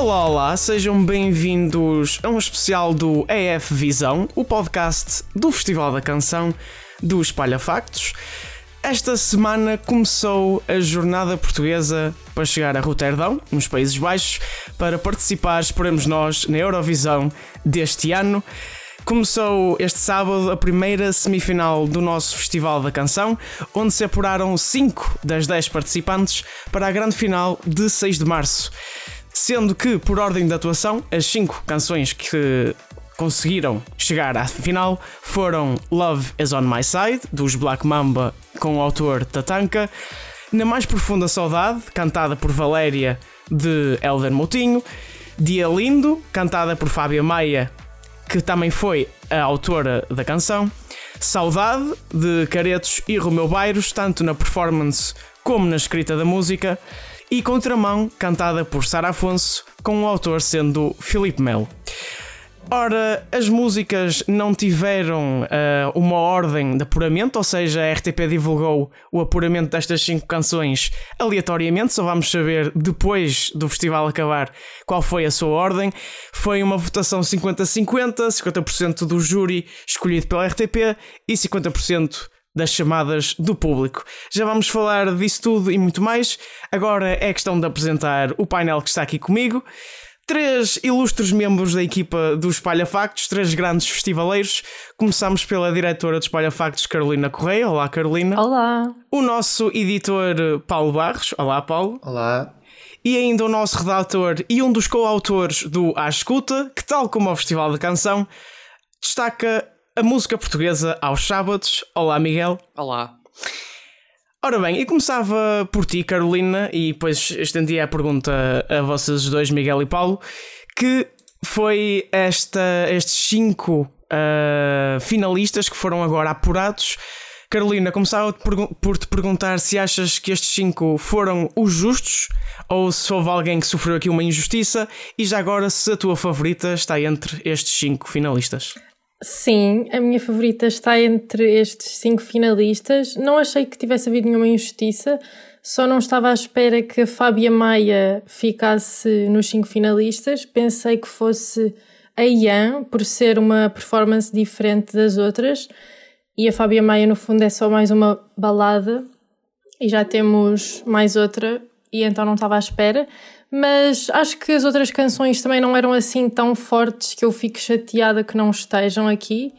Olá, olá, sejam bem-vindos a um especial do EF Visão, o podcast do Festival da Canção do Espalha Factos. Esta semana começou a jornada portuguesa para chegar a Roterdão, nos Países Baixos, para participar, esperemos nós, na Eurovisão deste ano. Começou este sábado a primeira semifinal do nosso Festival da Canção, onde se apuraram 5 das 10 participantes para a grande final de 6 de março. Sendo que, por ordem de atuação, as 5 canções que conseguiram chegar à final foram Love is on My Side, dos Black Mamba, com o autor Tatanka, Na Mais Profunda Saudade, cantada por Valéria, de Elder Moutinho, Dia Lindo, cantada por Fábia Maia, que também foi a autora da canção, Saudade, de Caretos e Romeu Bairros, tanto na performance como na escrita da música, e Contramão, cantada por Sara Afonso, com o autor sendo Filipe Melo. Ora, as músicas não tiveram uh, uma ordem de apuramento, ou seja, a RTP divulgou o apuramento destas cinco canções aleatoriamente, só vamos saber depois do festival acabar qual foi a sua ordem. Foi uma votação 50-50, 50%, do júri escolhido pela RTP e 50% das chamadas do público. Já vamos falar disso tudo e muito mais. Agora é questão de apresentar o painel que está aqui comigo três ilustres membros da equipa do Espalha Factos, três grandes festivaleiros. Começamos pela diretora do Espalha Factos, Carolina Correia. Olá, Carolina. Olá. O nosso editor, Paulo Barros. Olá, Paulo. Olá. E ainda o nosso redator e um dos coautores do A Escuta, que, tal como o Festival da Canção, destaca a música portuguesa aos sábados. Olá, Miguel. Olá. Ora bem, e começava por ti, Carolina, e depois estendia a pergunta a vocês dois, Miguel e Paulo, que foi esta, estes cinco uh, finalistas que foram agora apurados. Carolina, começava por te perguntar se achas que estes cinco foram os justos ou se houve alguém que sofreu aqui uma injustiça e já agora se a tua favorita está entre estes cinco finalistas. Sim, a minha favorita está entre estes cinco finalistas. Não achei que tivesse havido nenhuma injustiça, só não estava à espera que a Fábia Maia ficasse nos cinco finalistas. Pensei que fosse a Ian, por ser uma performance diferente das outras, e a Fábia Maia, no fundo, é só mais uma balada, e já temos mais outra, e então não estava à espera mas acho que as outras canções também não eram assim tão fortes que eu fico chateada que não estejam aqui.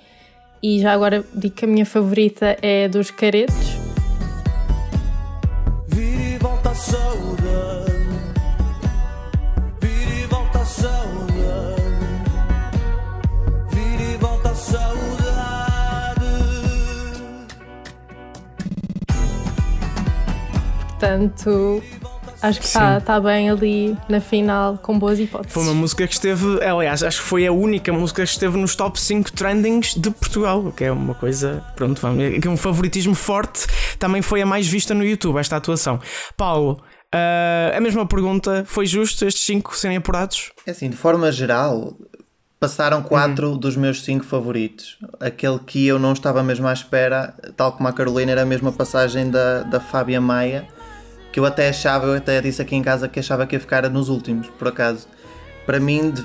E já agora digo que a minha favorita é dos Caretos. Vira e volta a saudade. Vira e volta a saudade. Vira e volta a saudade. Portanto, Acho que está tá bem ali na final, com boas hipóteses. Foi uma música que esteve, aliás, acho que foi a única música que esteve nos top 5 trendings de Portugal, o que é uma coisa, pronto, vamos, que é um favoritismo forte. Também foi a mais vista no YouTube, esta atuação. Paulo, uh, a mesma pergunta, foi justo estes 5 serem apurados? É assim, de forma geral, passaram quatro uhum. dos meus cinco favoritos. Aquele que eu não estava mesmo à espera, tal como a Carolina, era a mesma passagem da, da Fábia Maia que eu até achava, eu até disse aqui em casa que achava que ia ficar nos últimos, por acaso. Para mim, de...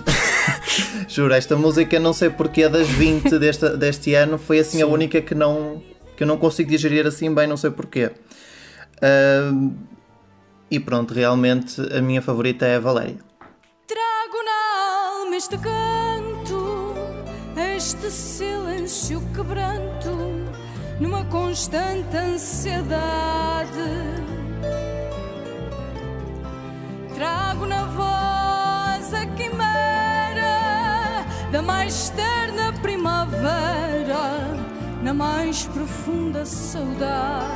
juro, esta música, não sei porque das 20 deste, deste ano, foi assim Sim. a única que não que eu não consigo digerir assim bem, não sei porquê. Uh, e pronto, realmente a minha favorita é a Valéria. Trago na alma este canto, este silêncio quebranto, numa constante ansiedade Trago na voz a quimera da mais terna primavera, na mais profunda saudade.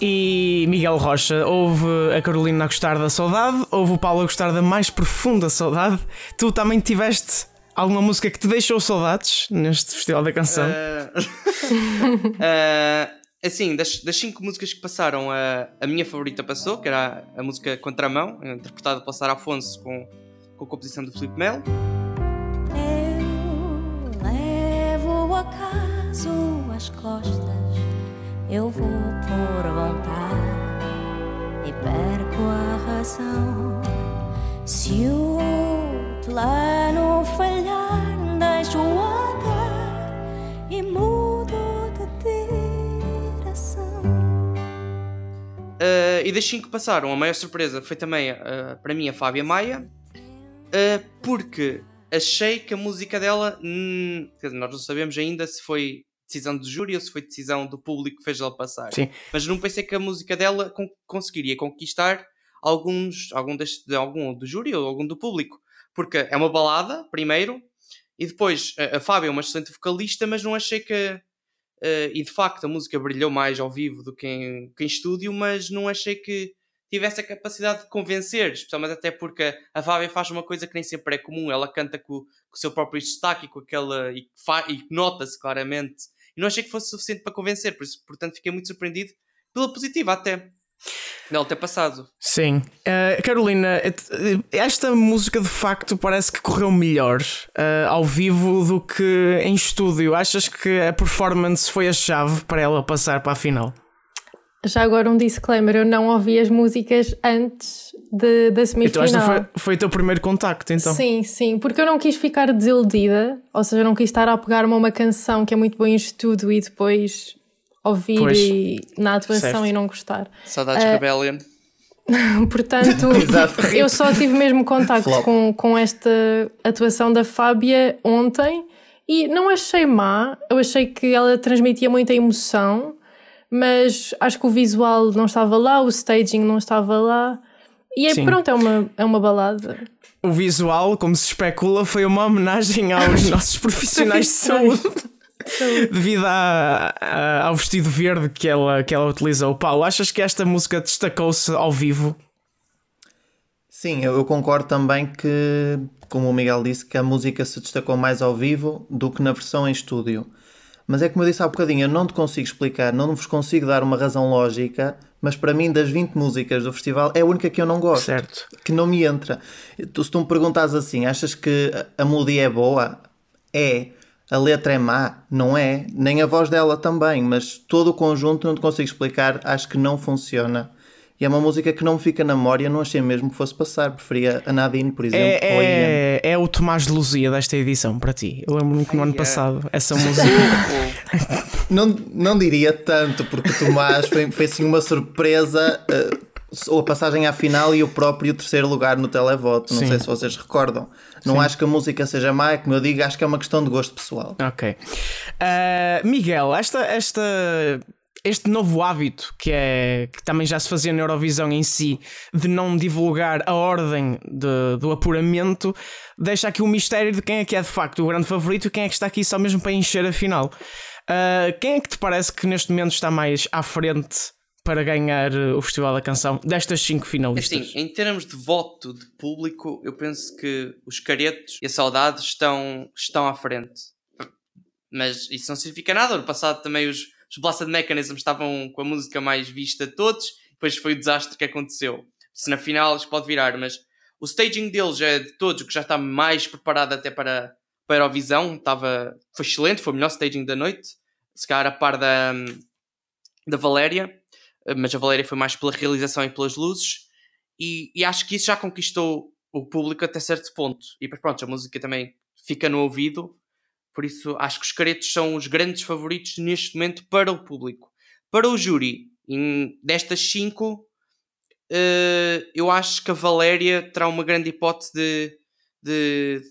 E Miguel Rocha, houve a Carolina a gostar da saudade, houve o Paulo a gostar da mais profunda saudade. Tu também tiveste alguma música que te deixou saudades neste Festival da Canção? Uh... uh... É assim, das, das cinco músicas que passaram, a, a minha favorita passou, que era a, a música Contramão, interpretada pelo Sara Afonso com, com a composição do Felipe Melo. Eu levo o acaso às costas, eu vou por vontade e perco a razão. Se o plano das 5 que passaram, a maior surpresa foi também uh, para mim a Fábia Maia, uh, porque achei que a música dela, hum, nós não sabemos ainda se foi decisão do júri ou se foi decisão do público que fez ela passar. Sim. Mas não pensei que a música dela con conseguiria conquistar alguns, algum, deste, algum do júri ou algum do público. Porque é uma balada, primeiro, e depois a, a Fábia é uma excelente vocalista, mas não achei que. Uh, e de facto a música brilhou mais ao vivo do que em, que em estúdio, mas não achei que tivesse a capacidade de convencer, especialmente até porque a Fábia faz uma coisa que nem sempre é comum, ela canta com, com o seu próprio destaque com aquela e, e nota-se claramente e não achei que fosse suficiente para convencer, por isso, portanto fiquei muito surpreendido pela positiva até. Dela ter passado. Sim. Uh, Carolina, esta música de facto parece que correu melhor uh, ao vivo do que em estúdio. Achas que a performance foi a chave para ela passar para a final? Já agora um disclaimer, eu não ouvi as músicas antes de, da semifinal. Então esta foi, foi o teu primeiro contacto, então? Sim, sim, porque eu não quis ficar desiludida, ou seja, eu não quis estar a pegar-me a uma canção que é muito boa em estudo e depois ouvir e, na atuação certo. e não gostar. Saudades uh, Rebellion. Portanto, eu só tive mesmo contacto com, com esta atuação da Fábia ontem e não achei má, eu achei que ela transmitia muita emoção mas acho que o visual não estava lá, o staging não estava lá. E aí, pronto, é uma, é uma balada. O visual, como se especula, foi uma homenagem aos nossos profissionais de saúde. Devido a, a, ao vestido verde que ela, que ela utilizou. Paulo, achas que esta música destacou-se ao vivo? Sim, eu concordo também que, como o Miguel disse, que a música se destacou mais ao vivo do que na versão em estúdio. Mas é como eu disse há bocadinho, eu não te consigo explicar, não vos consigo dar uma razão lógica, mas para mim, das 20 músicas do festival, é a única que eu não gosto. Certo. Que não me entra. Tu, se tu me perguntas assim, achas que a melodia é boa? É. A letra é má? Não é. Nem a voz dela também, mas todo o conjunto não te consigo explicar, acho que não funciona. E é uma música que não me fica na memória, não achei mesmo que fosse passar. Preferia a Nadine, por exemplo. É, é, é o Tomás de Luzia desta edição para ti. Eu lembro-me que no ano passado essa música. não, não diria tanto, porque o Tomás foi, foi assim uma surpresa. Uh, a passagem à final e o próprio terceiro lugar no televoto. Não Sim. sei se vocês recordam. Não Sim. acho que a música seja má, como eu digo, acho que é uma questão de gosto pessoal. Ok. Uh, Miguel, esta, esta este novo hábito que é que também já se fazia na Eurovisão em si de não divulgar a ordem de, do apuramento deixa aqui o mistério de quem é que é de facto o grande favorito e quem é que está aqui só mesmo para encher a final. Uh, quem é que te parece que neste momento está mais à frente para ganhar o Festival da Canção destas cinco finalistas? Assim, em termos de voto de público, eu penso que os caretos e a saudade estão, estão à frente. Mas isso não significa nada. No passado também os, os Blasted Mechanism estavam com a música mais vista de todos, depois foi o desastre que aconteceu. Se na final isto pode virar, mas o staging deles é de todos o que já está mais preparado até para, para a Eurovisão. Estava, foi excelente, foi o melhor staging da noite. Se calhar a par da, da Valéria, mas a Valéria foi mais pela realização e pelas luzes. E, e acho que isso já conquistou o público até certo ponto. E depois, pronto, a música também fica no ouvido por isso, acho que os caretos são os grandes favoritos neste momento para o público. Para o júri, em, destas cinco, uh, eu acho que a Valéria terá uma grande hipótese de, de,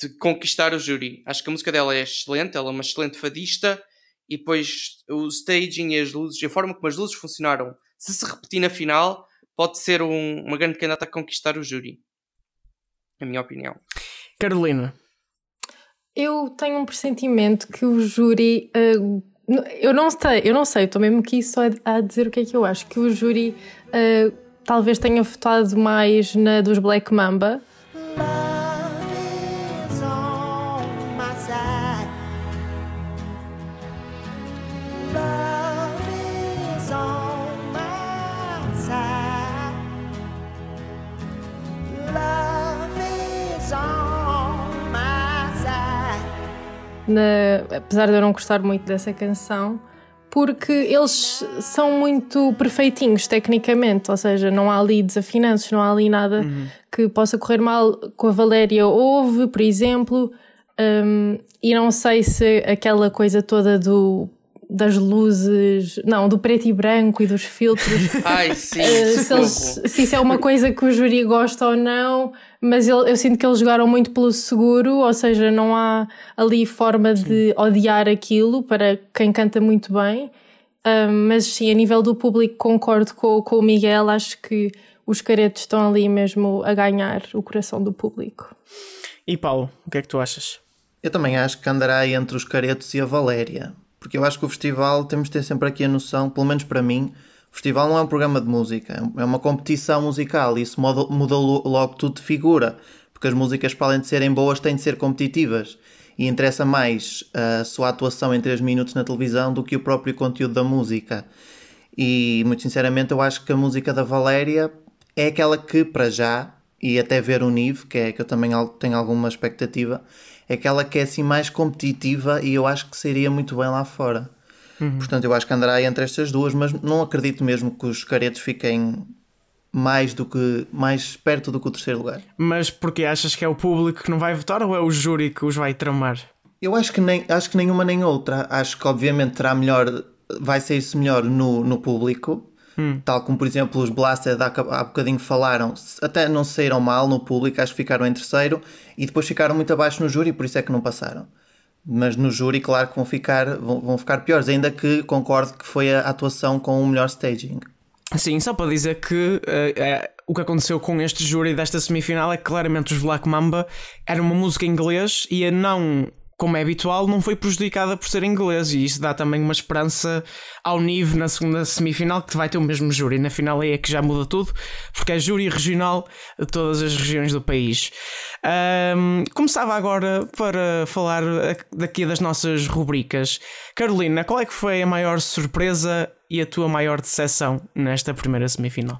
de, conquistar o júri. Acho que a música dela é excelente, ela é uma excelente fadista. E depois o staging e as luzes, a forma como as luzes funcionaram, se se repetir na final, pode ser um, uma grande candidata a conquistar o júri. Na minha opinião. Carolina. Eu tenho um pressentimento que o júri. Uh, eu não sei, eu não sei, estou mesmo aqui só a, dizer o que é que eu acho. Que o júri uh, talvez tenha votado mais na dos Black Mamba. Na, apesar de eu não gostar muito dessa canção, porque eles são muito perfeitinhos tecnicamente, ou seja, não há ali desafinanços, não há ali nada uhum. que possa correr mal. Com a Valéria houve, por exemplo, um, e não sei se aquela coisa toda do das luzes, não, do preto e branco e dos filtros. Ai, sim, Uh, se, eles- se isso é uma coisa que o júri gosta ou não, mas ele- eu sinto que eles jogaram muito pelo seguro, ou seja, não há ali forma de odiar aquilo para quem canta muito bem. Uh, mas sim, a nível do público, concordo com, com o Miguel, acho que os caretos estão ali mesmo a ganhar o coração do público. E Paulo, o que é que tu achas? Eu também acho que andará entre os Caretos e a Valéria. Porque eu acho que o festival, temos de ter sempre aqui a noção, pelo menos para mim, o festival não é um programa de música, é uma competição musical e isso muda, muda lo- logo tudo de figura. Porque as músicas, para além de serem boas, têm de ser competitivas. E interessa mais a sua atuação em 3 minutos na televisão do que o próprio conteúdo da música. E muito sinceramente, eu acho que a música da Valéria é aquela que, para já, e até ver o Nive, que é que eu também tenho alguma expectativa, é aquela que é assim mais competitiva e eu acho que seria muito bem lá fora. Portanto, eu acho que andará entre estas duas, mas não acredito mesmo que os caretos fiquem mais do que mais perto do que o terceiro lugar. Mas porque achas que é o público que não vai votar ou é o júri que os vai tramar? Eu acho que, nem, acho que nenhuma nem outra. Acho que obviamente terá melhor, vai sair-se melhor no, no público. Tal como, por exemplo, os Blasted há, há bocadinho falaram, até não saíram mal no público, acho que ficaram em terceiro e depois ficaram muito abaixo no júri, por isso é que não passaram. Mas no júri, claro que vão ficar, vão, vão ficar piores, ainda que concordo que foi a atuação com o melhor staging. Sim, só para dizer que eh, o que aconteceu com este júri desta semifinal é que claramente os Black Mamba era uma música em inglês e a não, como é habitual, não foi prejudicada por ser inglês e isso dá também uma esperança ao nível na segunda semifinal que vai ter o mesmo júri. Na final aí é que já muda tudo, porque é júri regional de todas as regiões do país. Ahm, começava agora para falar daqui das nossas rubricas. Carolina, qual é que foi a maior surpresa e a tua maior decepção nesta primeira semifinal?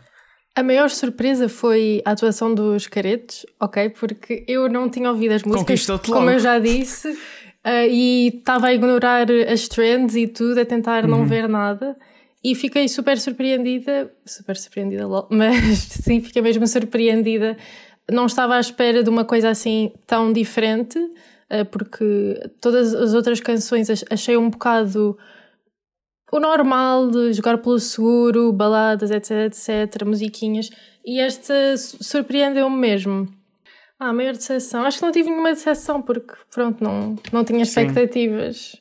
A maior surpresa foi a atuação dos caretos, ok? Porque eu não tinha ouvido as músicas, como eu já disse, ah, e estava a ignorar as trends e tudo, a tentar Uhum. não ver nada. E fiquei super surpreendida, super surpreendida, lol, mas sim, fiquei mesmo surpreendida. Não estava à espera de uma coisa assim tão diferente, ah, porque todas as outras canções ach- achei um bocado o normal de jogar pelo seguro, baladas, etc, etc, musiquinhas. E esta su- surpreendeu-me mesmo. Ah, a maior decepção. Acho que não tive nenhuma decepção porque, pronto, não, não tinha Sim. expectativas.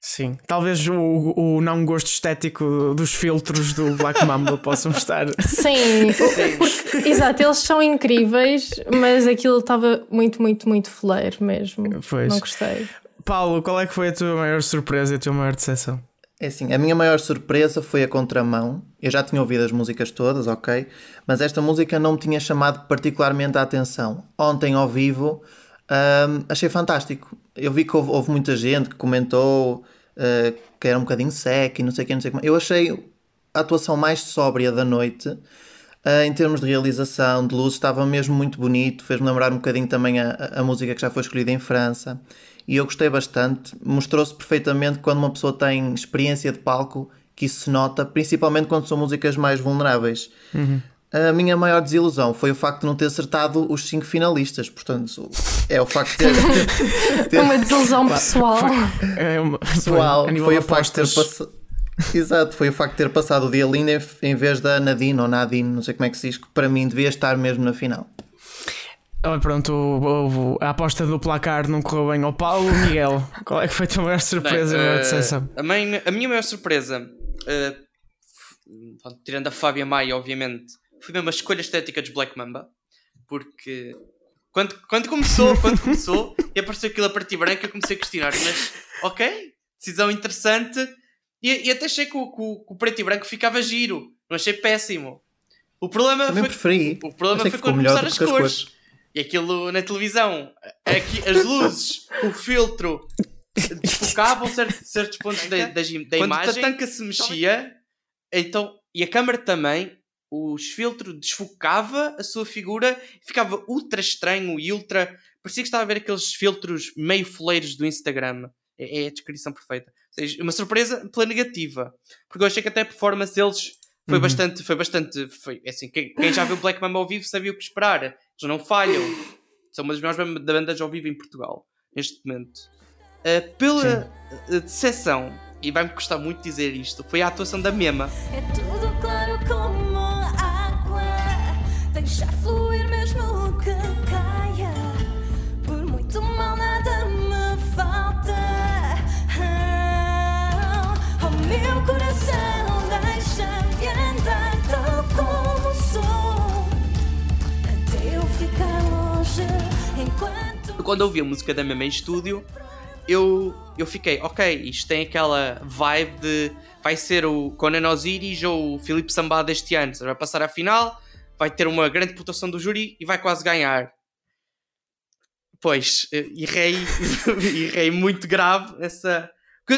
Sim, talvez o, o não gosto estético dos filtros do Black Mamba possam estar. Sim, porque- exato, eles são incríveis, mas aquilo estava muito, muito, muito fleiro mesmo. Pois. Não gostei. Paulo, qual é que foi a tua maior surpresa e a tua maior decepção? É assim, a minha maior surpresa foi a contramão. Eu já tinha ouvido as músicas todas, ok? Mas esta música não me tinha chamado particularmente a atenção. Ontem, ao vivo, hum, achei fantástico. Eu vi que houve, houve muita gente que comentou uh, que era um bocadinho sec e não sei o que, não sei o que. mais. Eu achei a atuação mais sóbria da noite. Uh, em termos de realização, de luz, estava mesmo muito bonito. Fez-me lembrar um bocadinho também a- a música que já foi escolhida em França. E eu gostei bastante. Mostrou-se perfeitamente quando uma pessoa tem experiência de palco, que isso se nota, principalmente quando são músicas mais vulneráveis. A minha maior desilusão foi o facto de não ter acertado os cinco finalistas. Portanto, é o facto de ter, ter Uma desilusão pessoal. É uma, pessoal, a nível foi o facto de ter passado. Exato, foi o facto de ter passado o dia lindo em vez da Nadine ou Nadine, não sei como é que se diz, que para mim devia estar mesmo na final. Ah, Pronto, o- o- a aposta do placar não correu bem ao Paulo. Miguel, qual é que foi a tua maior surpresa Bem, maior eh, decepção? a, mãe- a minha maior surpresa, f- pronto, tirando a Fábia Maia, obviamente, foi mesmo a escolha estética dos Black Mamba, porque quando, quando começou, quando começou, e apareceu aquilo a partir branca, eu comecei a questionar, mas ok, decisão interessante, e, e até achei que o, que o- que o preto e branco ficava giro, não achei péssimo. O problema Também foi, preferi. o problema foi quando começaram as cores. E aquilo na televisão, aqui, as luzes, o filtro, desfocavam certos, certos pontos da, da, da imagem. Quando a tanca se mexia, então, e a câmera também, os filtros desfocava a sua figura ficava ultra estranho e ultra. Parecia que estava a ver aqueles filtros meio foleiros do Instagram. É, é a descrição perfeita. Ou seja, uma surpresa pela negativa. Porque eu achei que até a performance deles foi Uhum. bastante. Foi bastante. Foi, é assim, quem, quem já viu Black Mamba ao vivo sabia o que esperar. Eles não falham. São uma das melhores bandas ao vivo em Portugal, neste momento. Uh, pela uh, decepção, e vai-me custar muito dizer isto, foi a atuação da Mema. É tudo claro como água. Deixar fluir Quando ouvi a música da Mema em estúdio, eu, eu fiquei, ok, isto tem aquela vibe de vai ser o Conan Osiris ou o Filipe Sambá deste ano, vai passar à final, vai ter uma grande pontuação do júri e vai quase ganhar. Pois, eh, errei, errei muito grave essa.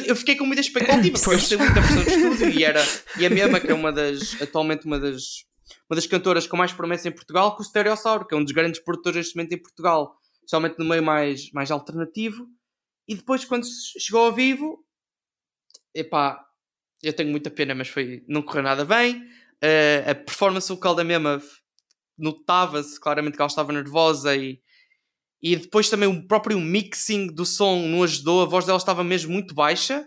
Eu fiquei com muita expectativa, porque eu gostei muito da versão de estúdio e, era, e a Mema, que é uma das, atualmente uma das, uma das cantoras com mais promessa em Portugal, com o Stereossauro, que é um dos grandes produtores neste momento em Portugal, especialmente no meio mais, mais alternativo. E depois, quando chegou ao vivo, epá, eu tenho muita pena, mas foi, não correu nada bem. Uh, a performance vocal da Mema notava-se claramente que ela estava nervosa e, e depois também o próprio mixing do som não ajudou, a voz dela estava mesmo muito baixa.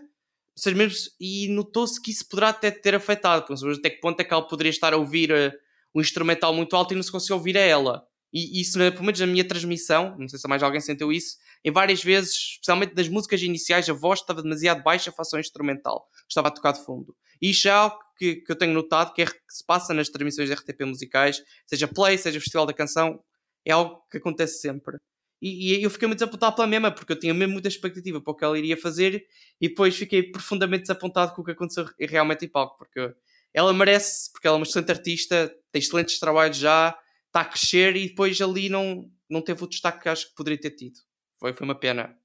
Seja, mesmo, e notou-se que isso poderá até ter afetado, até que ponto é que ela poderia estar a ouvir uh, o instrumental muito alto e não se conseguia ouvir a ela. E isso, pelo menos na minha transmissão, não sei se mais alguém sentiu isso, em várias vezes, especialmente das músicas iniciais, a voz estava demasiado baixa face ao instrumental, estava a tocar de fundo. E isso é algo que, que eu tenho notado que, é, que se passa nas transmissões de RTP musicais, seja Play, seja Festival da Canção, é algo que acontece sempre. E, e eu fiquei muito desapontado pela mesma, porque eu tinha mesmo muita expectativa para o que ela iria fazer, e depois fiquei profundamente desapontado com o que aconteceu realmente em palco, porque ela merece, porque ela é uma excelente artista, tem excelentes trabalhos já, está a crescer e depois ali não, não teve o destaque que acho que poderia ter tido. Foi, foi uma pena.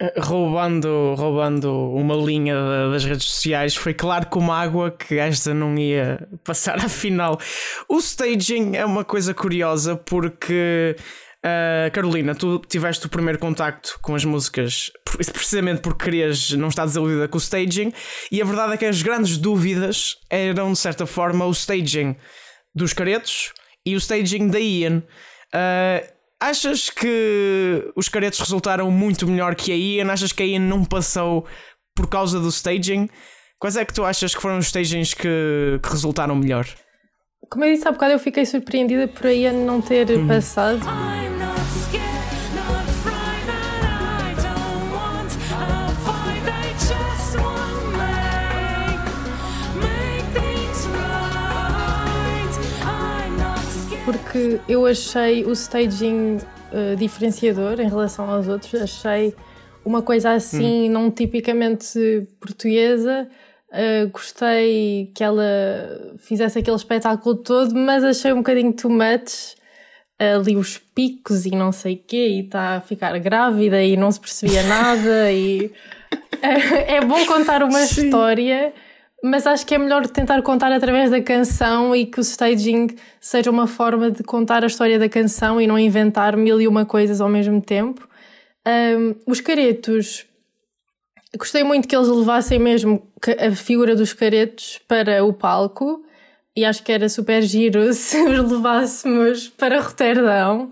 Eh, roubando, roubando uma linha das redes sociais, foi claro como água que esta não ia passar à final. O staging é uma coisa curiosa porque Uh, Carolina, tu tiveste o primeiro contacto com as músicas precisamente porque querias não estar desiludida com o staging, e a verdade é que as grandes dúvidas eram de certa forma o staging dos caretos e o staging da Ian. Uh, achas que os caretos resultaram muito melhor que a Ian? Achas que a Ian não passou por causa do staging? Quais é que tu achas que foram os stagings que, que resultaram melhor? Como eu disse há bocado, eu fiquei surpreendida por a Ian não ter uhum. passado. Porque eu achei o staging uh, diferenciador em relação aos outros. Achei uma coisa assim, hum. não tipicamente portuguesa. Uh, gostei que ela fizesse aquele espetáculo todo, mas achei um bocadinho too much. Ali os picos e não sei o quê, e está a ficar grávida e não se percebia nada. e é, é bom contar uma Sim. história mas acho que é melhor tentar contar através da canção e que o staging seja uma forma de contar a história da canção e não inventar mil e uma coisas ao mesmo tempo. Um, os caretos, gostei muito que eles levassem mesmo a figura dos caretos para o palco e acho que era super giro se os levássemos para Roterdão.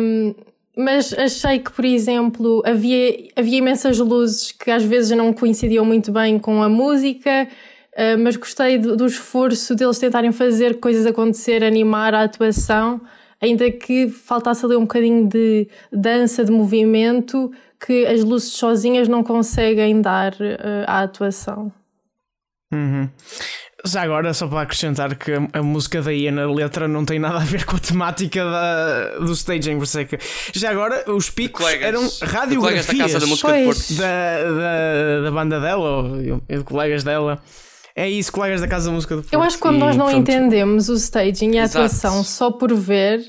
Um, mas achei que, por exemplo, havia, havia imensas luzes que às vezes não coincidiam muito bem com a música, uh, mas gostei do, do, esforço deles tentarem fazer coisas acontecer, animar a atuação, ainda que faltasse ali um bocadinho de dança, de movimento, que as luzes sozinhas não conseguem dar uh, à atuação. Uhum. Já agora, só para acrescentar que a, música da Ian, a letra, não tem nada a ver com a temática da, do staging, por isso é que... Já agora, os picos colegas, eram radiografias da, da, da, da, banda dela, ou de colegas dela. É isso, colegas da Casa da Música do Porto. Eu acho que quando e, nós não pronto. entendemos o staging e a Exato. atuação só por ver,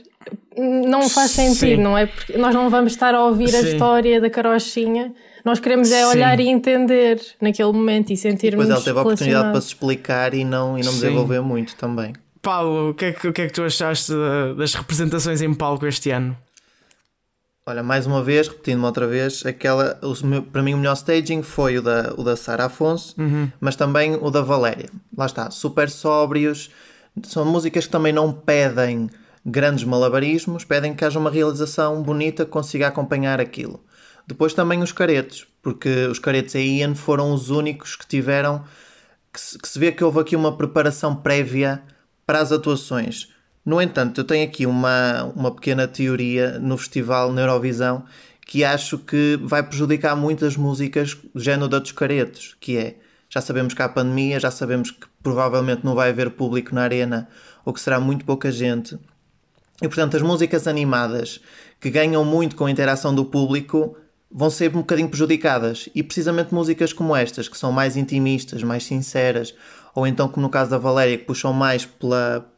não faz sentido, Sim. não é? Porque nós não vamos estar a ouvir Sim. a história da carochinha nós queremos é olhar Sim. e entender naquele momento e sentirmos Depois ela teve a oportunidade para se explicar e não, e não desenvolver muito também. Paulo, o que, é que, o que é que tu achaste das representações em palco este ano? Olha, mais uma vez, repetindo-me outra vez, aquela, o, para mim o melhor staging foi o da, o da Sara Afonso, uhum. mas também o da Valéria. Lá está, super sóbrios, são músicas que também não pedem grandes malabarismos, pedem que haja uma realização bonita que consiga acompanhar aquilo. Depois também os caretos. porque os Caretos e Ian foram os únicos que tiveram que se, que se vê que houve aqui uma preparação prévia para as atuações. No entanto, eu tenho aqui uma, uma pequena teoria no festival na Eurovisão que acho que vai prejudicar muitas músicas do género da dos Caretos, que é, já sabemos que há pandemia, já sabemos que provavelmente não vai haver público na arena, ou que será muito pouca gente. E portanto, as músicas animadas que ganham muito com a interação do público vão ser um bocadinho prejudicadas. E precisamente músicas como estas, que são mais intimistas, mais sinceras, ou então, como no caso da Valéria, que puxam mais pela,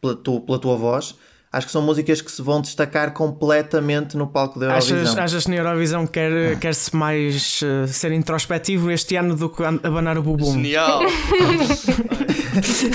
pela, tu, pela tua voz, acho que são músicas que se vão destacar completamente no palco da Eurovisão. Achas, achas que na Eurovisão quer, quer-se mais eh, ser introspectivo este ano do que an- abanar o bubum? Genial!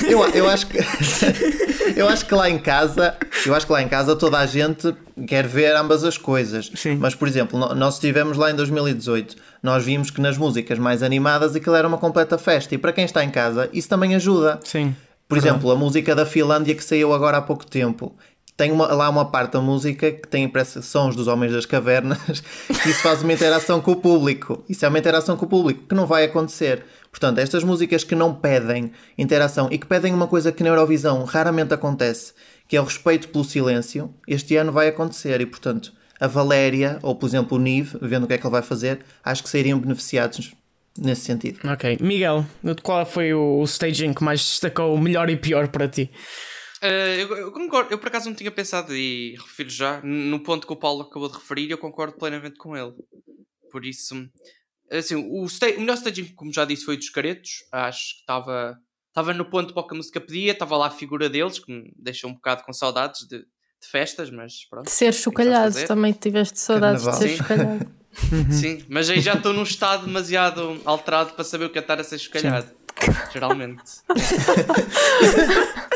Eu, eu acho que eu acho que lá em casa eu acho que lá em casa toda a gente quer ver ambas as coisas Sim. mas por exemplo nós estivemos lá em 2018 nós vimos que nas músicas mais animadas aquilo era uma completa festa e para quem está em casa isso também ajuda Sim. por exemplo a música da Finlândia que saiu agora há pouco tempo tem uma- lá uma parte da música que tem parece sons dos homens das cavernas que isso faz uma interação com o público isso é uma interação com o público que não vai acontecer portanto estas músicas que não pedem interação e que pedem uma coisa que na Eurovisão raramente acontece que é o respeito pelo silêncio este ano vai acontecer e portanto a Valéria ou por exemplo o Nive vendo o que é que ele vai fazer acho que seriam beneficiados nesse sentido Ok. Miguel, qual foi o staging que mais destacou, o melhor e pior para ti? Eh, eu, eu concordo, eu por acaso não tinha pensado e refiro já no ponto que o Paulo acabou de referir eu concordo plenamente com ele. Por isso, assim, o, sta- o melhor staging, como já disse, foi o dos caretos. Acho que estava estava no ponto para o que a música pedia, estava lá a figura deles, que me deixou um bocado com saudades de, de festas, mas pronto. De ser chocalhado, fazer. também tiveste saudades Carnaval. de ser Sim. chocalhado. Sim, mas aí já estou num estado demasiado alterado para saber o que é estar a ser chocalhado. Geralmente.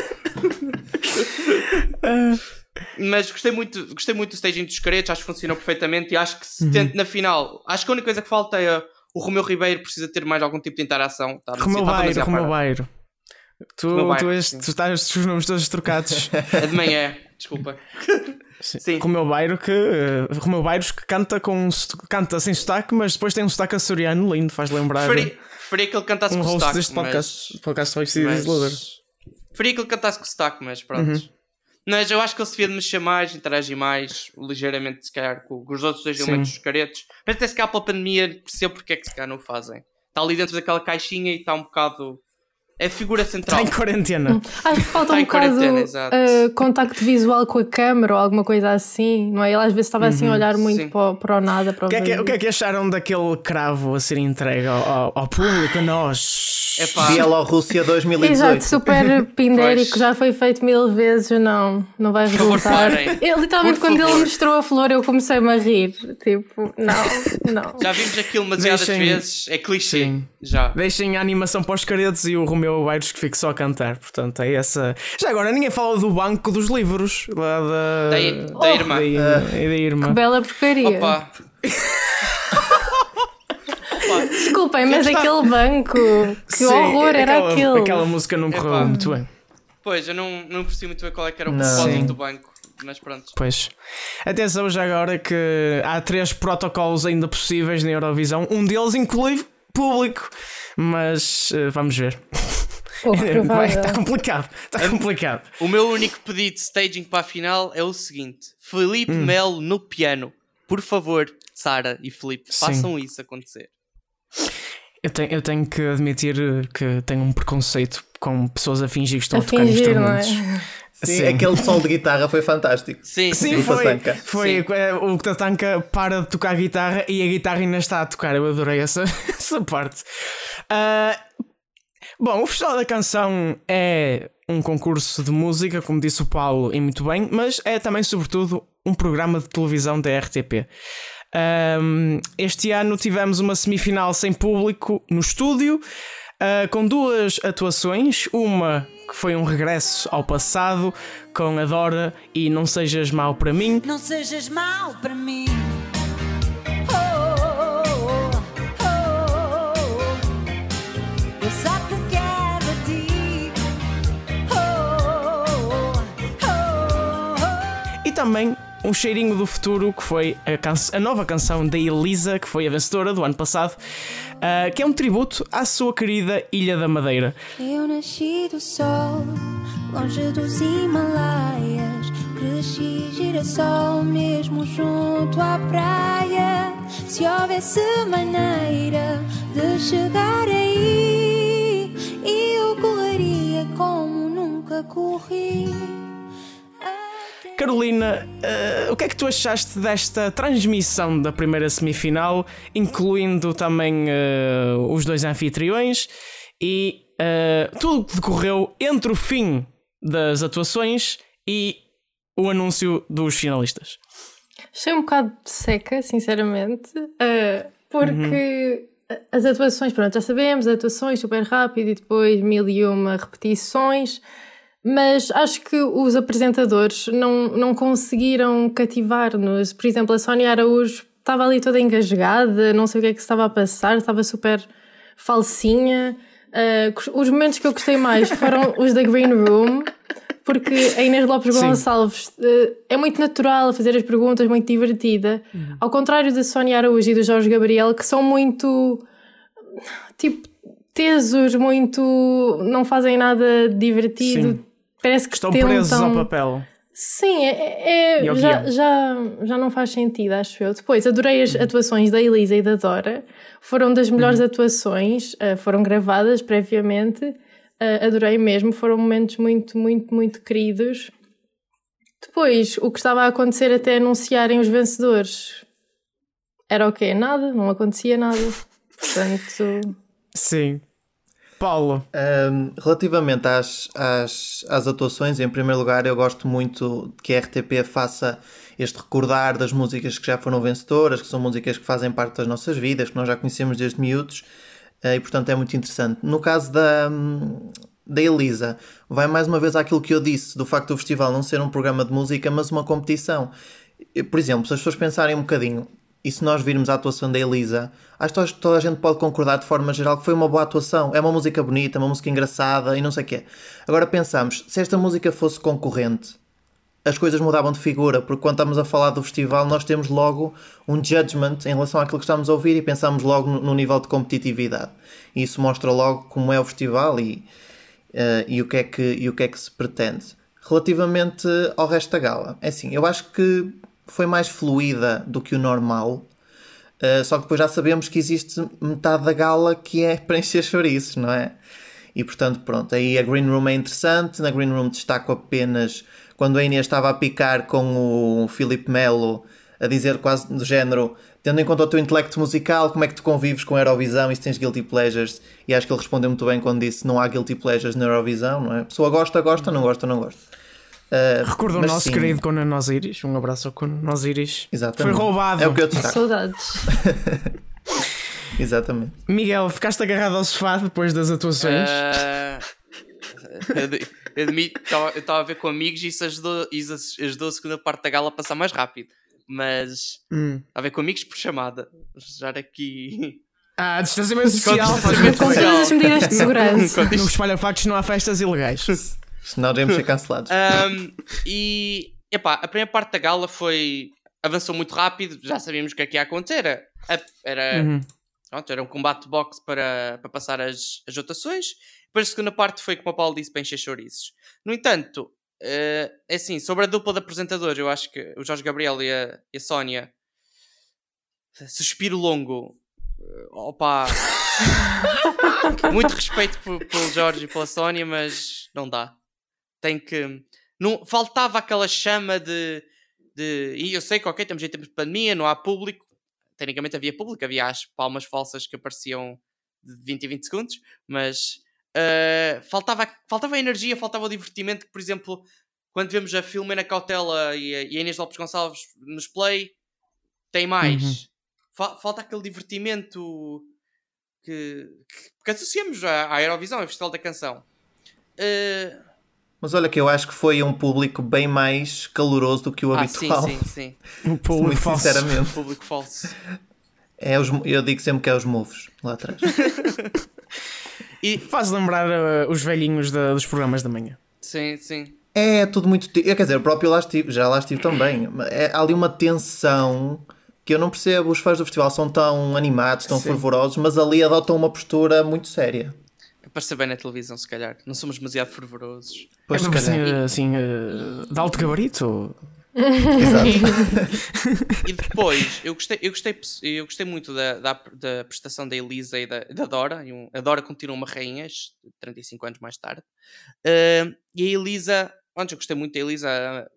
Mas gostei muito, gostei muito do staging dos caretos, acho que funcionou perfeitamente e acho que se tente na final. Acho que a única coisa que falta é o Romeu Ribeiro precisa ter mais algum tipo de interação. Tá, Romeu Bairo, demasiado Romeu. Bairo. Tu, Romeu tu, és, sim. tu estás os nomes todos trocados. É de manhã, desculpa. Sim. Romeu Bairo que uh, Romeu Bairos que canta com canta sem sotaque, mas depois tem um sotaque açoriano lindo, faz lembrar Preferi, preferi que ele cantasse um com sotaque. deste podcast. mas- Podcast mas... Preferia que ele cantasse com sotaque, mas pronto. Uhum. Mas eu acho que ele se devia de mexer mais, interagir mais, ligeiramente, se calhar, com, os outros dois elementos caretos. Mas até se calhar pela pandemia, percebo porque é que se calhar não o fazem. Está ali dentro daquela caixinha e está um bocado. É a figura central. Está em quarentena. Acho que falta Tá um em bocado uh, contacto visual com a câmara ou alguma coisa assim, não é? Ele às vezes estava assim a olhar muito Sim. para, o- para o nada, para o que, é que, vazio. o que é que acharam daquele cravo a ser entregue ao, ao- ao público, a nós? Epá. Bielorrússia 2018 Exato, super pindérico, já foi feito mil vezes, não, não vai resultar. Eu, literalmente, quando ele mostrou a flor, eu comecei-me a rir. Tipo, não, não. Já vimos aquilo demasiadas Deixem- vezes. É clichê. Sim. Já. Deixem a animação para os caretos e o Romeu Bairos que fique só a cantar. Portanto, é essa. Já agora ninguém fala do banco dos livros lá da. Da, da irmã. da, irmã- e da irmã. Bela porcaria. Opa. Desculpem, mas está- aquele banco, que Sim, horror era aquela, aquele. Aquela música não correu Epá. muito bem. Pois, eu não, não percebi muito bem qual é que era o Não. propósito do banco. Mas pronto. Pois. Atenção já agora que há três protocolos ainda possíveis na Eurovisão. Um deles inclui público. Mas eh, vamos ver. Está complicado. Está complicado. O meu único pedido de staging para a final é o seguinte: Felipe Hum. Melo no piano. Por favor, Sara e Felipe, Sim. façam isso acontecer. Eu tenho, eu tenho que admitir que tenho um preconceito com pessoas a fingir que estão A a, tocar fingir, não é? Sim, Sim. aquele som de guitarra foi fantástico. Sim, Sim, Sim, foi. Foi Sim. eh, o Tatanka para de tocar guitarra e a guitarra ainda está a tocar. Eu adorei essa, essa parte. Ah, bom, o Festival da Canção é um concurso de música, como disse o Paulo, e muito bem, mas é também, sobretudo, um programa de televisão da RTP. Ahm, este ano tivemos uma semifinal sem público no estúdio, ah, com duas atuações. Uma que foi um regresso ao passado, com a Dora e Não Sejas Mal para mim. Não sejas mau para mim. Oh, oh, oh. E também um cheirinho do futuro, que foi a, a nova canção da Elisa, que foi a vencedora do ano passado, ah, que é um tributo à sua querida Ilha da Madeira. Eu nasci do sol, longe dos Himalaias. Cresci girassol mesmo junto à praia. Se houvesse maneira de chegar aí, eu correria como nunca corri. Carolina, ah, o que é que tu achaste desta transmissão da primeira semifinal, incluindo também ah, os dois anfitriões? E ah, tudo o que decorreu entre o fim das atuações e o anúncio dos finalistas? Achei um bocado seca, sinceramente, uh, porque as atuações, pronto, já sabemos, atuações super rápido e depois mil e uma repetições, mas acho que os apresentadores não, não conseguiram cativar-nos. Por exemplo, a Sónia Araújo estava ali toda engasgada, não sei o que é que se estava a passar, estava super falsinha. Uh, os momentos que eu gostei mais foram os da Green Room, porque a Inês Lopes. Gonçalves uh, é muito natural a fazer as perguntas, muito divertida. Ao contrário da Sónia Araújo e do Jorge Gabriel, que são muito tipo tesos, muito. não fazem nada divertido. Sim. Parece que Estão presos ao papel. Sim, é, é- ao já, já, já não faz sentido, acho eu. Depois, adorei Uhum. as atuações da Elisa e da Dora. Foram das melhores Uhum. atuações, eh, foram gravadas previamente. Eh, adorei mesmo, foram momentos muito, muito, muito queridos. Depois, o que estava a acontecer até anunciarem os vencedores era o quê? Nada, não acontecia nada. Portanto, Sim. Paulo, Um, relativamente às, às, às atuações, em primeiro lugar, eu gosto muito que a RTP faça este recordar das músicas que já foram vencedoras, que são músicas que fazem parte das nossas vidas, que nós já conhecemos desde miúdos, eh, e portanto é muito interessante. No caso da, da Elisa, vai mais uma vez àquilo que eu disse, do facto do festival não ser um programa de música, mas uma competição. Por exemplo, se as pessoas pensarem um bocadinho, e se nós virmos a atuação da Elisa, acho que toda- a gente pode concordar de forma geral que foi uma boa atuação. É uma música bonita, uma música engraçada e não sei o quê. Agora pensamos, se esta música fosse concorrente, as coisas mudavam de figura, porque quando estamos a falar do festival, nós temos logo um judgment em relação àquilo que estamos a ouvir e pensamos logo no, nível de competitividade. E isso mostra logo como é o festival e, eh, e, o, que é que, e o que é que se pretende. Relativamente ao resto da gala, é assim, eu acho que foi mais fluida do que o normal. Uh, só que depois já sabemos que existe metade da gala que é para encher chouriços, não é? E portanto, pronto, aí a Green Room é interessante. Na Green Room destaco apenas quando a Inês estava a picar com o Filipe Melo, a dizer quase do género: tendo em conta o teu intelecto musical, como é que tu convives com a Eurovisão e se tens guilty pleasures? E acho que ele respondeu muito bem quando disse: não há guilty pleasures na Eurovisão, não é? A pessoa gosta, gosta, não gosta, não gosta. Uh, recorda o mas nosso sim, querido Conan Osiris. Um abraço ao Conan Osiris. Exatamente. Foi roubado. É o que eu destaco. saudades. Exatamente. Miguel, ficaste agarrado ao sofá depois das atuações. Ah, eu de- eu admito, eu estava a ver com amigos e isso ajudou, isso ajudou a segunda parte da gala a passar mais rápido. Mas Hum. estava a ver com amigos por chamada. Já aqui. Ah, distanciamento social. Com faz distanciamento Com todas as medidas de segurança. No Espalha Factos não há festas ilegais. Senão devemos ser cancelados. Ahm, e epá, a primeira parte da gala foi. avançou muito rápido, já sabíamos o que é que ia acontecer. Era, era, Uhum. pronto, era um combate de boxe para, para passar as, as votações. Depois a segunda parte foi, como o Paulo disse, para encher chouriços. No entanto, eh, é assim, sobre a dupla de apresentadores, eu acho que o Jorge Gabriel e a, e a Sónia. Suspiro longo. eh, Opa! Muito respeito pe- pelo Jorge e pela Sónia, mas não dá. Tem que. Não, faltava aquela chama de, de. E eu sei que, ok, estamos em tempos de pandemia, não há público. Tecnicamente havia público, havia as palmas falsas que apareciam de 20 em 20 segundos, mas eh, faltava, faltava a energia, faltava o divertimento. Que, por exemplo, quando vemos a Filomena Cautela e a, e a Inês Lopes Gonçalves nos Play, tem mais. Uhum. Fa- falta aquele divertimento que, que, que associamos à, à Eurovisão, ao Festival da Canção. Eh, Mas olha que eu acho que foi um público bem mais caloroso do que o ah, sim, habitual. sim, sim. O público Muito falso. sinceramente. Público falso. É os, eu digo sempre que é os movos lá atrás. E, Faz lembrar uh, os velhinhos da- dos programas da manhã. sim, sim. É tudo muito. te- Quer dizer, o próprio lá estive, já lá estive também. É, há ali uma tensão que eu não percebo. Os fãs do festival são tão animados, tão Sim. fervorosos, mas ali adotam uma postura muito séria. Para ser bem na televisão, se calhar. Não somos demasiado fervorosos. Pois, é assim, assim, eh, de alto gabarito? Exato. E depois, eu gostei, eu gostei, eu gostei muito da, da, da prestação da Elisa e da, da Dora. E um- A Dora continua uma rainha, 35 anos mais tarde. Ah, e a Elisa, antes eu gostei muito da Elisa,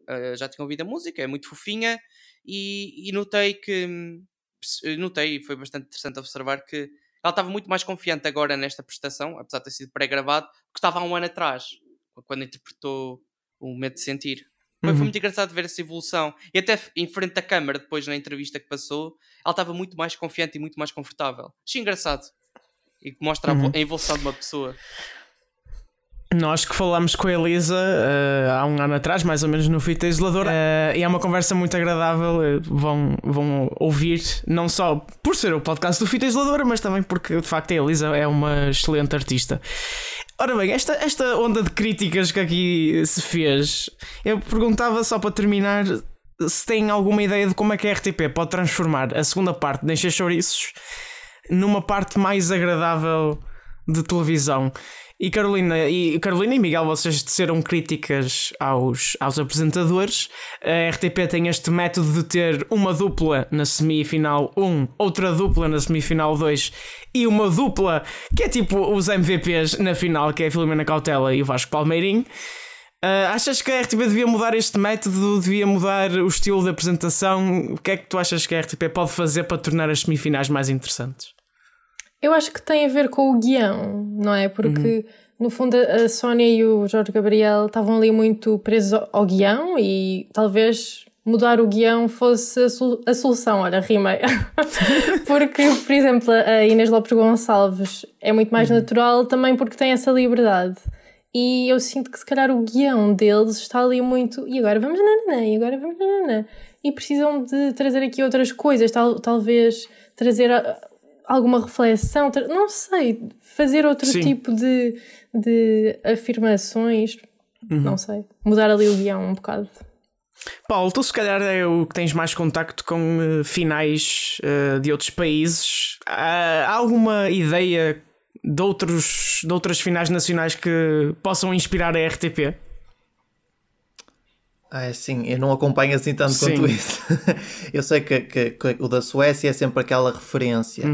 ah, já tinha ouvido a música, é muito fofinha. E, e notei que, hum, notei, e foi bastante interessante observar que ela estava muito mais confiante agora nesta prestação, apesar de ter sido pré-gravado, que estava há um ano atrás, quando interpretou o Medo de Sentir. Foi, foi Uhum. muito engraçado ver essa evolução. E até em frente da câmara, depois na entrevista que passou, ela estava muito mais confiante e muito mais confortável. Achei engraçado. E que mostra Uhum. a evolução de uma pessoa. Nós que falámos com a Elisa eh, há um ano atrás, mais ou menos no Fita Isoladora, eh, e é uma conversa muito agradável. eh, vão, vão ouvir, não só por ser o podcast do Fita Isoladora, mas também porque de facto a Elisa é uma excelente artista. Ora bem, esta, esta onda de críticas que aqui se fez, eu perguntava só para terminar se tem alguma ideia de como é que a RTP pode transformar a segunda parte de Encher Chouriços numa parte mais agradável de televisão. E Carolina e, Carolina e Miguel, vocês disseram críticas aos, aos apresentadores. A RTP tem este método de ter uma dupla na semifinal 1, outra dupla na semifinal 2 e uma dupla que é tipo os MVPs na final, que é a Filomena Cautela e o Vasco Palmeirim. Ah, achas que a RTP devia mudar este método? Devia mudar o estilo de apresentação? O que é que tu achas que a RTP pode fazer para tornar as semifinais mais interessantes? Eu acho que tem a ver com o guião, não é? Porque, no fundo, a Sónia e o Jorge Gabriel estavam ali muito presos ao- guião e talvez mudar o guião fosse a, sol- a solução. Olha, rimei. porque, por exemplo, a Inês Lopes Gonçalves é muito mais natural também porque tem essa liberdade. E eu sinto que se calhar o guião deles está ali muito. E agora vamos nananã, e agora vamos nananã. E precisam de trazer aqui outras coisas, tal, talvez trazer alguma reflexão, não sei, fazer outro Sim. tipo de, de afirmações, não sei, mudar ali o guião um bocado. Paulo, tu se calhar é o que tens mais contacto com eh, finais eh, de outros países. Há, há alguma ideia de, outros, de outras finais nacionais que possam inspirar a RTP? Ah, é sim, eu não acompanho assim tanto Sim. quanto isso. eu sei que, que- que o da Suécia é sempre aquela referência,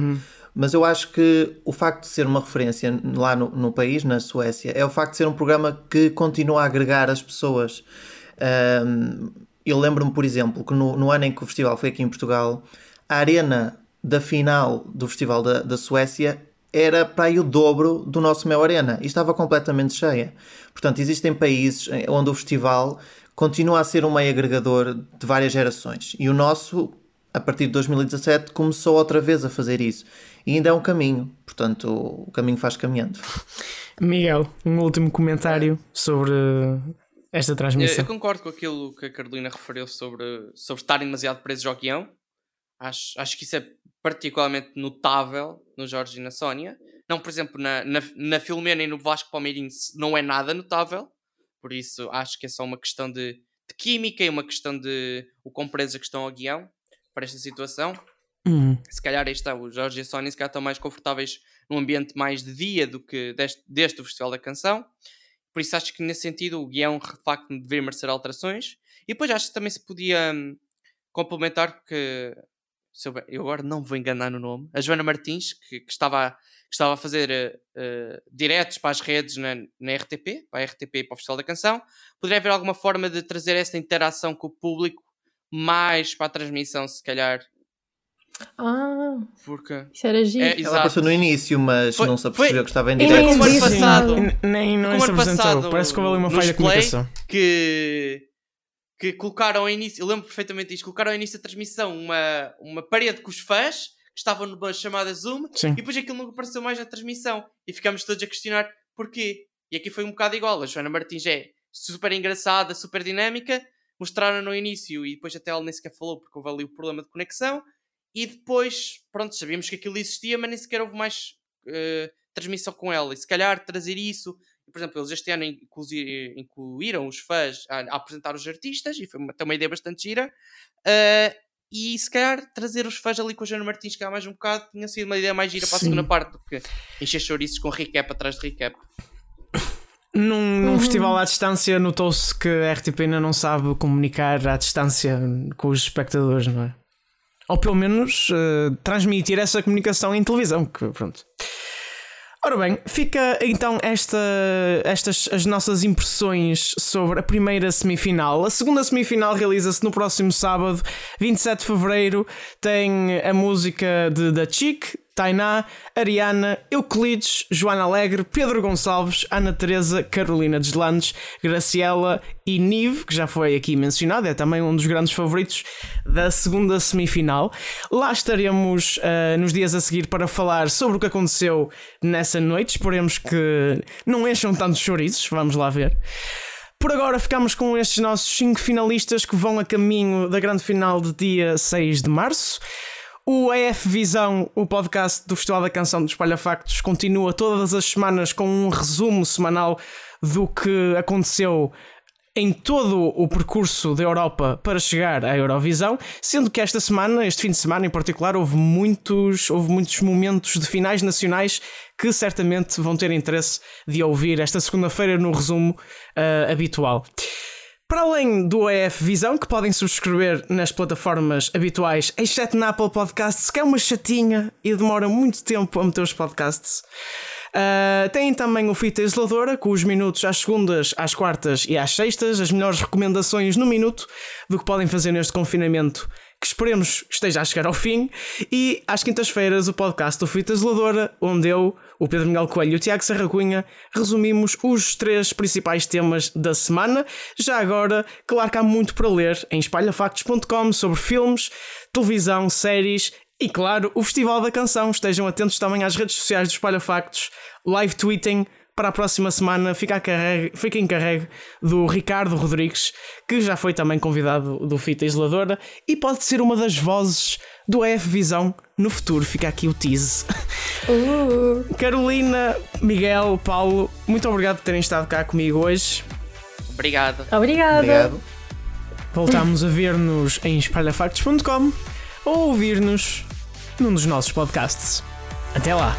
mas eu acho que o facto de ser uma referência lá no, no país, na Suécia, é o facto de ser um programa que continua a agregar as pessoas. Ahm, eu lembro-me, por exemplo, que no, no ano em que o festival foi aqui em Portugal, a arena da final do festival da, da Suécia era para aí o dobro do nosso Mel Arena e estava completamente cheia. Portanto, existem países onde o festival continua a ser um meio agregador de várias gerações e o nosso, a partir de 2017, começou outra vez a fazer isso. E ainda é um caminho, portanto, o caminho faz caminhando. Miguel, um último comentário sobre esta Eu, transmissão. eu concordo com aquilo que a Carolina referiu sobre, sobre estarem demasiado presos ao guião. Acho, acho que isso é particularmente notável no Jorge e na Sónia. Não, por exemplo, na, na, na Filomena e no Vasco Palmeirense não é nada notável. Por isso acho que é só uma questão de, de química e uma questão de o quão presos que estão ao guião para esta situação. Uhum. Se calhar aí está, o Jorge e a Sónia se calhar estão mais confortáveis num ambiente mais de dia do que deste, deste Festival da Canção. Por isso acho que nesse sentido o guião de facto deveria merecer alterações. E depois acho que também se podia hum, complementar porque se eu, eu agora não vou enganar no nome, a Joana Martins, que, que estava, que estava a fazer eh, diretos para as redes na, na RTP, para a RTP e para o Festival da Canção, poderia haver alguma forma de trazer essa interação com o público mais para a transmissão, se calhar, Ah, porque isso era giro. É, Ela Exato. apareceu no início, mas Foi- não se apercebeu que estava em Foi direto. nem como ano passado. Nem não Como se ano apresentou. passado, Parece que houve ali uma falha de comunicação. que, que colocaram ao início, eu lembro perfeitamente disto, colocaram ao início da transmissão uma, uma parede com os fãs que estavam numa chamada Zoom Sim. e depois aquilo não apareceu mais na transmissão e ficámos todos a questionar porquê. E aqui foi um bocado igual. A Joana Martins é super engraçada, super dinâmica, mostraram no início e depois até ela nem sequer falou porque houve ali o problema de conexão. E depois, pronto, sabíamos que aquilo existia, mas nem sequer houve mais eh, transmissão com ela. E se calhar trazer isso Por exemplo, eles este ano incluíram os fãs a, a apresentar os artistas e foi uma, tem uma ideia bastante gira. Ah, e se calhar trazer os fãs ali com o Jano Martins cá mais um bocado tinha sido uma ideia mais gira para a Sim. segunda parte do que encher chouriços com recap atrás de recap. Num, num festival à distância notou-se que a RTP ainda não sabe comunicar à distância com os espectadores, não é? Ou pelo menos eh, transmitir essa comunicação em televisão, que pronto. Ora bem, fica então esta, estas as nossas impressões sobre a primeira semifinal. A segunda semifinal realiza-se no próximo sábado, 27 de fevereiro. Tem a música de da Chic, Tainá, Ariana, Euclides, Joana Alegre, Pedro Gonçalves, Ana Teresa, Carolina Deslandes, Graciela e Nive, que já foi aqui mencionado, é também um dos grandes favoritos da segunda semifinal. Lá estaremos ah, nos dias a seguir para falar sobre o que aconteceu nessa noite. Esperemos que não encham tantos chouriços, vamos lá ver. Por agora ficamos com estes nossos 5 finalistas que vão a caminho da grande final de dia 6 de março. O EF Visão, o podcast do Festival da Canção dos Palhafactos, continua todas as semanas com um resumo semanal do que aconteceu em todo o percurso da Europa para chegar à Eurovisão, sendo que esta semana, este fim de semana em particular, houve muitos, houve muitos momentos de finais nacionais que certamente vão ter interesse de ouvir esta segunda-feira no resumo ah, habitual. Para além do EF Visão, que podem subscrever nas plataformas habituais, exceto na Apple Podcasts, que é uma chatinha e demora muito tempo a meter os podcasts. Uh, tem também o Fita Isoladora, com os minutos às segundas, às quartas e às sextas, as melhores recomendações no minuto do que podem fazer neste confinamento, que esperemos esteja a chegar ao fim. E às quintas-feiras, o podcast do Fita Isoladora, onde eu, o Pedro Miguel Coelho e o Tiago Serra Cunha resumimos os três principais temas da semana. Já agora, claro que há muito para ler em espalhafactos.com sobre filmes, televisão, séries e, claro, o Festival da Canção. Estejam atentos também às redes sociais do Espalha Factos, live tweeting. Para a próxima semana fica, a carregue, fica em carregue do Ricardo Rodrigues, que já foi também convidado do Fita Isoladora e pode ser uma das vozes do EF Visão no futuro. Fica aqui o tease. Uh, Carolina, Miguel, Paulo, muito obrigado por terem estado cá comigo hoje. Obrigado. obrigada. Obrigado. Voltámos a ver-nos em espalhafactos.com ou ouvir-nos num dos nossos podcasts. Até lá!